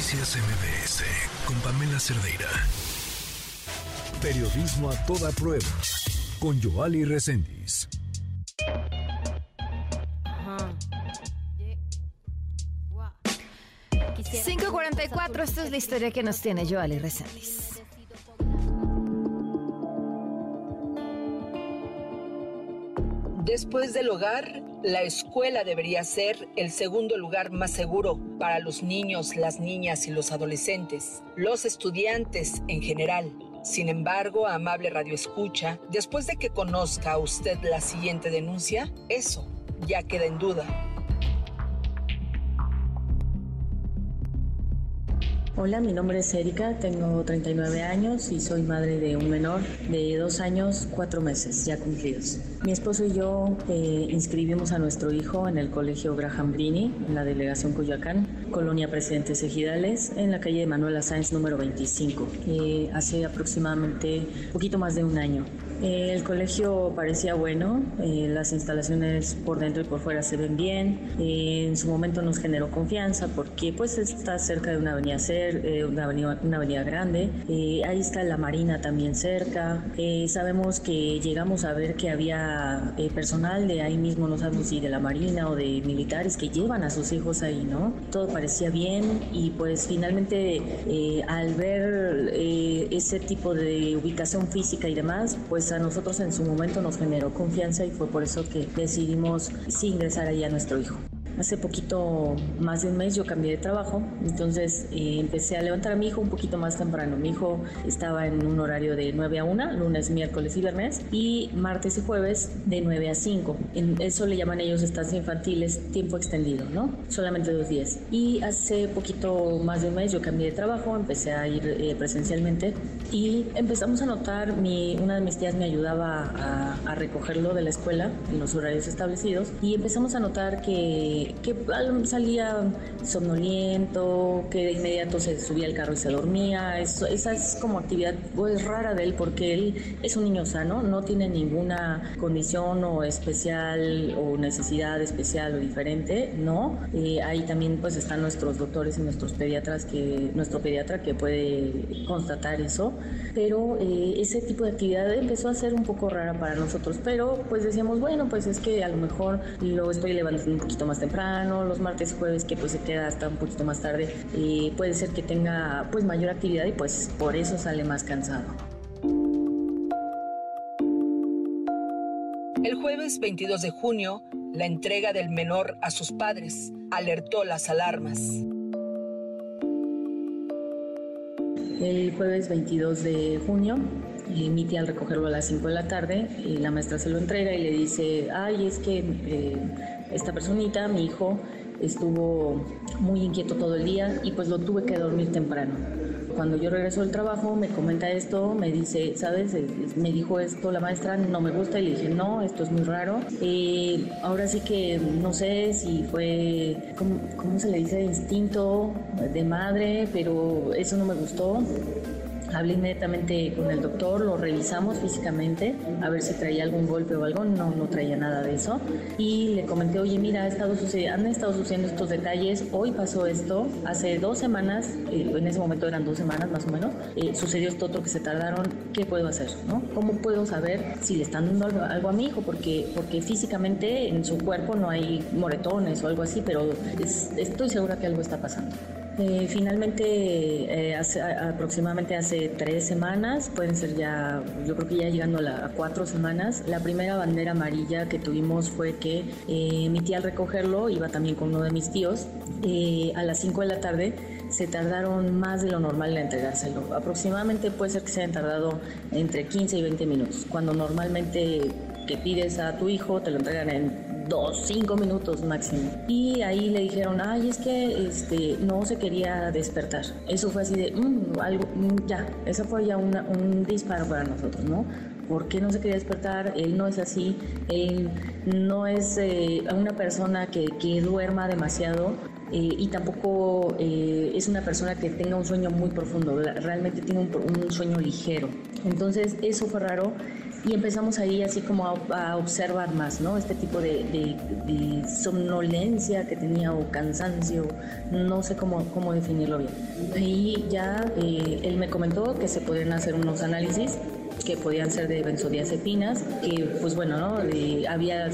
Noticias MBS con Pamela Cerdeira. Periodismo a toda prueba con Joali Reséndiz. 544, esta es la historia que nos tiene Joali Reséndiz. Después del hogar, la escuela debería ser el segundo lugar más seguro para los niños, las niñas y los adolescentes, los estudiantes en general. Sin embargo, amable Radio Escucha, después de que conozca usted la siguiente denuncia, eso ya queda en duda. Hola, mi nombre es Erika, tengo 39 años y soy madre de un menor de dos años, cuatro meses ya cumplidos. Mi esposo y yo eh, inscribimos a nuestro hijo en el colegio Graham Greene, en la delegación Coyoacán, Colonia Presidentes Ejidales, en la calle de Manuela Sáenz número 25, eh, hace aproximadamente poquito más de un año. Eh, el colegio parecía bueno, eh, las instalaciones por dentro y por fuera se ven bien. Eh, en su momento nos generó confianza porque pues está cerca de una avenida, cer una avenida, una avenida grande. ahí está la marina también cerca. sabemos que llegamos a ver que había personal de ahí mismo, no sabemos si de la marina o de militares que llevan a sus hijos ahí, ¿no? Todo parecía bien y pues finalmente al ver ese tipo de ubicación física y demás, pues a nosotros en su momento nos generó confianza y fue por eso que decidimos sí ingresar ahí a nuestro hijo. Hace poquito, más de un mes, yo cambié de trabajo, entonces eh, empecé a levantar a mi hijo un poquito más temprano. Mi hijo estaba en un horario de 9 a 1, lunes, miércoles y viernes, y martes y jueves de 9 a 5. En eso le llaman ellos estancias infantiles, tiempo extendido, ¿no? Solamente dos días. Y hace poquito más de un mes yo cambié de trabajo, empecé a ir eh, presencialmente y empezamos a notar, mi, una de mis tías me ayudaba a, a recogerlo de la escuela en los horarios establecidos y empezamos a notar que que, salía somnoliento, que de inmediato se subía al carro y se dormía. esa es como actividad pues rara de él porque él es un niño sano, no tiene ninguna condición o especial o necesidad especial o diferente, ¿no? ahí también pues están nuestros doctores y nuestros pediatras que nuestro pediatra que puede constatar eso, pero eh, ese tipo de actividad empezó a ser un poco rara para nosotros, pero pues decíamos, bueno, pues es que a lo mejor lo estoy levantando un poquito más temprano los martes y jueves que pues se queda hasta un poquito más tarde, y puede ser que tenga pues mayor actividad y pues por eso sale más cansado. El jueves 22 de junio, la entrega del menor a sus padres alertó las alarmas. El jueves 22 de junio, eh, mi tía al recogerlo a las 5 de la tarde, y la maestra se lo entrega y le dice, ay, es que eh, esta personita, mi hijo, estuvo muy inquieto todo el día y pues lo tuve que dormir temprano. Cuando yo regreso del trabajo me comenta esto, me dice, ¿sabes? Me dijo esto la maestra, no me gusta y le dije, no, esto es muy raro. Eh, ahora sí que no sé si fue, ¿cómo, ¿cómo se le dice? Instinto de madre, pero eso no me gustó. Hablé inmediatamente con el doctor, lo revisamos físicamente a ver si traía algún golpe o algo, no, no traía nada de eso. Y le comenté, oye, mira, ha estado han estado sucediendo estos detalles, hoy pasó esto, hace dos semanas, eh, en ese momento eran dos semanas más o menos, eh, sucedió esto otro que se tardaron, ¿qué puedo hacer? ¿no? ¿Cómo puedo saber si le están dando algo, a mi hijo? Porque, porque físicamente en su cuerpo no hay moretones o algo así, pero estoy segura que algo está pasando. Eh, finalmente, eh, aproximadamente hace tres semanas, pueden ser ya, yo creo que ya llegando a, cuatro semanas, la primera bandera amarilla que tuvimos fue que eh, mi tía al recogerlo iba también con uno de mis tíos a las 5 de la tarde se tardaron más de lo normal en entregárselo. Aproximadamente puede ser que se hayan tardado entre 15 y 20 minutos, cuando normalmente que pides a tu hijo te lo entregan en dos, cinco minutos máximo. Y ahí le dijeron, ay, es que este, no se quería despertar. Eso fue así de, mm, algo, mm, ya, eso fue ya un disparo para nosotros, ¿no? ¿Por qué no se quería despertar? Él no es así, él no es eh, una persona que, que duerma demasiado. Eh, y tampoco eh, es una persona que tenga un sueño muy profundo, realmente tiene un, un sueño ligero. Entonces eso fue raro y empezamos ahí así como a, observar más, ¿no? Este tipo de, de, somnolencia que tenía o cansancio, no sé cómo, cómo definirlo bien. Ahí ya eh, él me comentó que se podían hacer unos análisis que podían ser de benzodiazepinas, que pues bueno, ¿no? había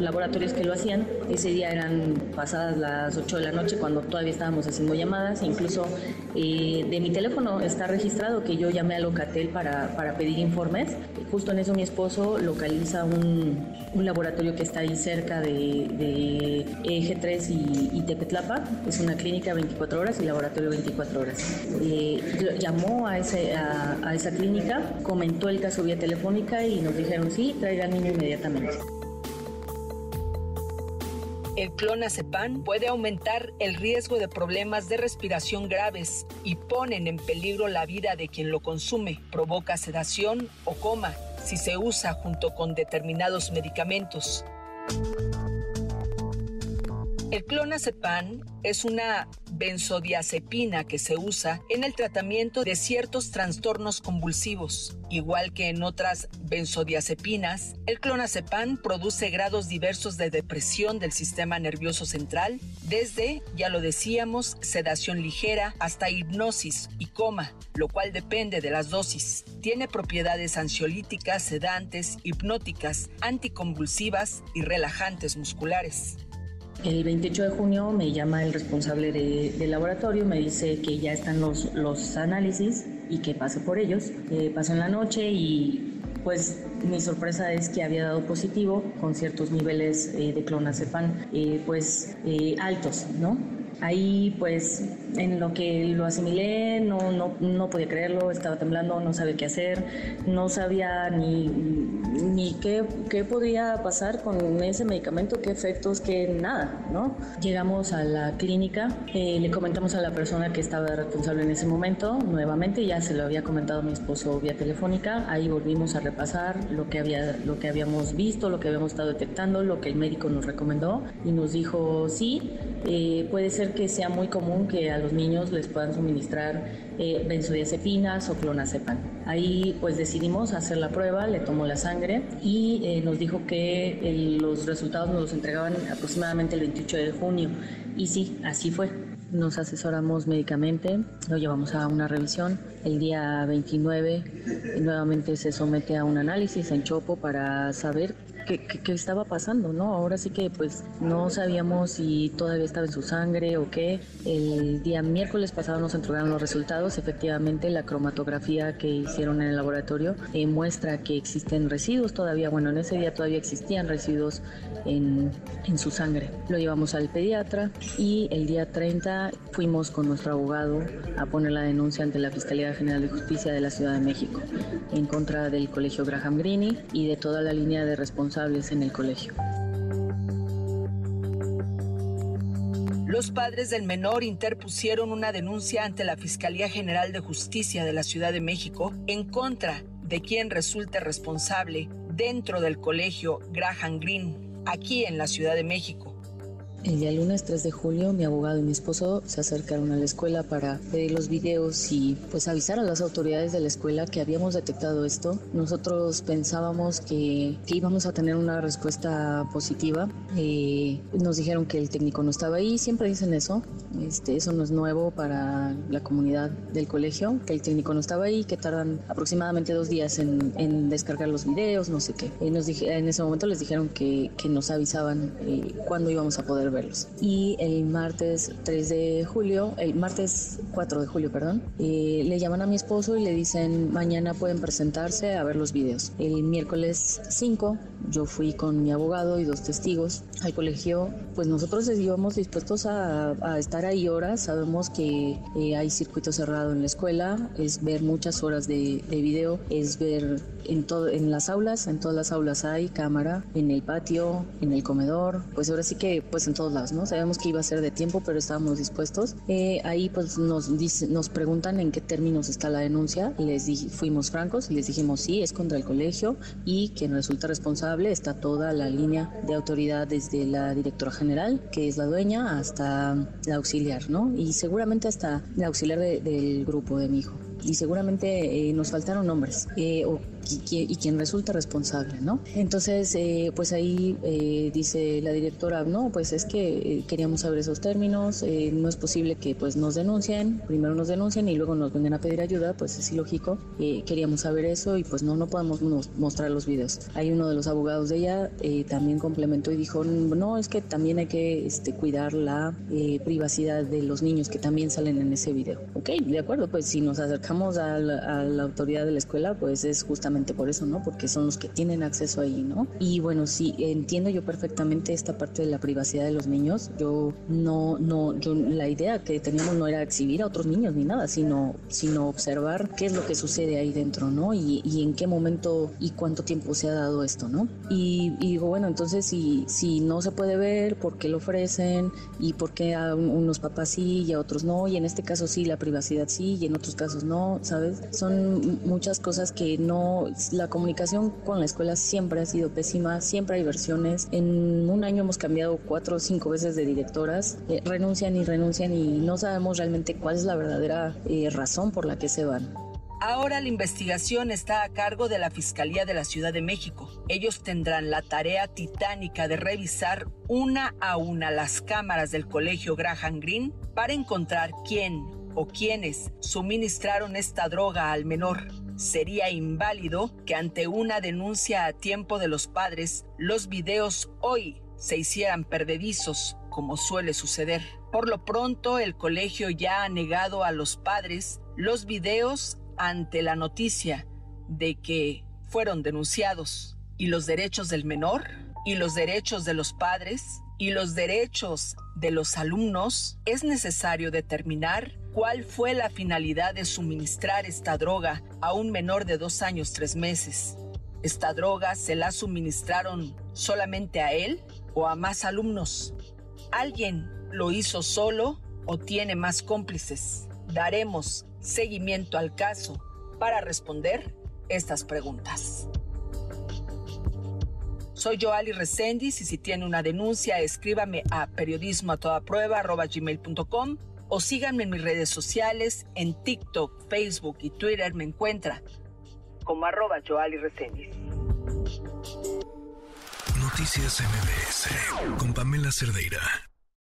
laboratorios que lo hacían, ese día eran pasadas las 8 de la noche cuando todavía estábamos haciendo llamadas, incluso eh, de mi teléfono está registrado que yo llamé a Locatel para, para pedir informes, justo en eso mi esposo localiza un, laboratorio que está ahí cerca de Eje 3 y, y, Tepetlapa, es una clínica 24 horas y laboratorio 24 horas. Eh, llamó a, ese, a esa clínica, comentó el caso vía telefónica y nos dijeron sí, traiga al niño inmediatamente. El clonazepam puede aumentar el riesgo de problemas de respiración graves y ponen en peligro la vida de quien lo consume. Provoca sedación o coma si se usa junto con determinados medicamentos. El clonazepam es una benzodiazepina que se usa en el tratamiento de ciertos trastornos convulsivos. Igual que en otras benzodiazepinas, el clonazepam produce grados diversos de depresión del sistema nervioso central, desde, ya lo decíamos, sedación ligera hasta hipnosis y coma, lo cual depende de las dosis. Tiene propiedades ansiolíticas, sedantes, hipnóticas, anticonvulsivas y relajantes musculares. El 28 de junio me llama el responsable del laboratorio, me dice que ya están los, los análisis y que pase por ellos. Eh, paso en la noche y pues mi sorpresa es que había dado positivo con ciertos niveles eh, de clonazepam eh, pues eh, altos, ¿no? Ahí pues en lo que lo asimilé no, no, no podía creerlo, estaba temblando, no sabía qué hacer, no sabía ni, ni qué, qué podría pasar con ese medicamento, qué efectos, qué nada, ¿no? Llegamos a la clínica, eh, le comentamos a la persona que estaba responsable en ese momento, nuevamente ya se lo había comentado a mi esposo vía telefónica, ahí volvimos a repasar lo que, había, lo que habíamos visto, lo que habíamos estado detectando, lo que el médico nos recomendó y nos dijo, sí, eh, puede ser que sea muy común que a los niños les puedan suministrar eh, benzodiazepinas o clonazepam. Ahí pues decidimos hacer la prueba, le tomó la sangre y eh, nos dijo que los resultados nos los entregaban aproximadamente el 28 de junio. Y sí, así fue. Nos asesoramos médicamente, lo llevamos a una revisión. El día 29 nuevamente se somete a un análisis en Chopo para saber qué, estaba pasando, ¿no? Ahora sí que pues no sabíamos si todavía estaba en su sangre o qué. El día miércoles pasado nos entregaron los resultados. Efectivamente, la cromatografía que hicieron en el laboratorio eh, muestra que existen residuos todavía. Bueno, en ese día todavía existían residuos en, en su sangre. Lo llevamos al pediatra y el día 30 fuimos con nuestro abogado a poner la denuncia ante la Fiscalía General de Justicia de la Ciudad de México en contra del Colegio Graham Greene y de toda la línea de en el colegio. Los padres del menor interpusieron una denuncia ante la Fiscalía General de Justicia de la Ciudad de México en contra de quien resulte responsable dentro del colegio Graham Greene, aquí en la Ciudad de México. El día lunes 3 de julio, mi abogado y mi esposo se acercaron a la escuela para pedir los videos y pues avisar a las autoridades de la escuela que habíamos detectado esto. Nosotros pensábamos que, íbamos a tener una respuesta positiva. Eh, nos dijeron que el técnico no estaba ahí, siempre dicen eso. Este, eso no es nuevo para la comunidad del colegio, que el técnico no estaba ahí, que tardan aproximadamente dos días en, descargar los videos, no sé qué. nos dije, en ese momento les dijeron que, que nos avisaban eh, cuándo íbamos a poder verlos. Y el martes 3 de julio, el martes 4 de julio, perdón, eh, le llaman a mi esposo y le dicen mañana pueden presentarse a ver los videos. El miércoles 5 yo fui con mi abogado y dos testigos al colegio, pues nosotros íbamos dispuestos a, estar ahí horas, sabemos que eh, hay circuito cerrado en la escuela, es ver muchas horas de, de video, es ver en, todo, en las aulas, en todas las aulas hay cámara, en el patio, en el comedor, pues ahora sí que pues en todos lados, ¿no? Sabemos que iba a ser de tiempo, pero estábamos dispuestos. Eh, ahí pues nos, nos preguntan en qué términos está la denuncia, les fuimos francos y les dijimos sí, es contra el colegio y quien resulta responsable está toda la línea de autoridad desde la directora general, que es la dueña, hasta la auxiliar, ¿no? Y seguramente hasta la auxiliar del grupo de mi hijo y seguramente eh, nos faltaron nombres eh, o y, quien resulta responsable, ¿no? Entonces, eh, pues ahí eh, dice la directora, no, pues es que queríamos saber esos términos, no es posible que pues nos denuncien, primero nos denuncien y luego nos vengan a pedir ayuda, pues es ilógico, queríamos saber eso y pues no, no podemos mostrar los videos. Hay uno de los abogados de ella también complementó y dijo, no, es que también hay que este, cuidar la privacidad de los niños que también salen en ese video. Ok, de acuerdo, pues si nos acercamos a la, autoridad de la escuela, pues es justamente por eso, ¿no? Porque son los que tienen acceso ahí, ¿no? Y bueno, sí, entiendo yo perfectamente esta parte de la privacidad de los niños. Yo no, no, yo la idea que teníamos no era exhibir a otros niños ni nada, sino, sino observar qué es lo que sucede ahí dentro, ¿no? Y, y en qué momento y cuánto tiempo se ha dado esto, ¿no? Y, y digo, bueno, entonces si, si no se puede ver, ¿por qué lo ofrecen? ¿Y por qué a unos papás sí y a otros no? Y en este caso sí, la privacidad sí y en otros casos no, ¿sabes? Son muchas cosas que no, la comunicación con la escuela siempre ha sido pésima, siempre hay versiones. En un año hemos cambiado cuatro o cinco veces de directoras, eh, renuncian y renuncian y no sabemos realmente cuál es la verdadera eh, razón por la que se van. Ahora la investigación está a cargo de la Fiscalía de la Ciudad de México. Ellos tendrán la tarea titánica de revisar una a una las cámaras del colegio Graham Greene para encontrar quién o quiénes suministraron esta droga al menor. Sería inválido que ante una denuncia a tiempo de los padres, los videos hoy se hicieran perdedizos, como suele suceder. Por lo pronto, el colegio ya ha negado a los padres los videos ante la noticia de que fueron denunciados. Y los derechos del menor y los derechos de los padres y los derechos de los alumnos, es necesario determinar cuál fue la finalidad de suministrar esta droga a un menor de dos años tres meses. ¿Esta droga se la suministraron solamente a él o a más alumnos? ¿Alguien lo hizo solo o tiene más cómplices? Daremos seguimiento al caso para responder estas preguntas. Soy Joali Resendiz y si tiene una denuncia, escríbame a periodismo o síganme en mis redes sociales, en TikTok, Facebook y Twitter me encuentra como arroba Joali. Noticias MBS con Pamela Cerdeira.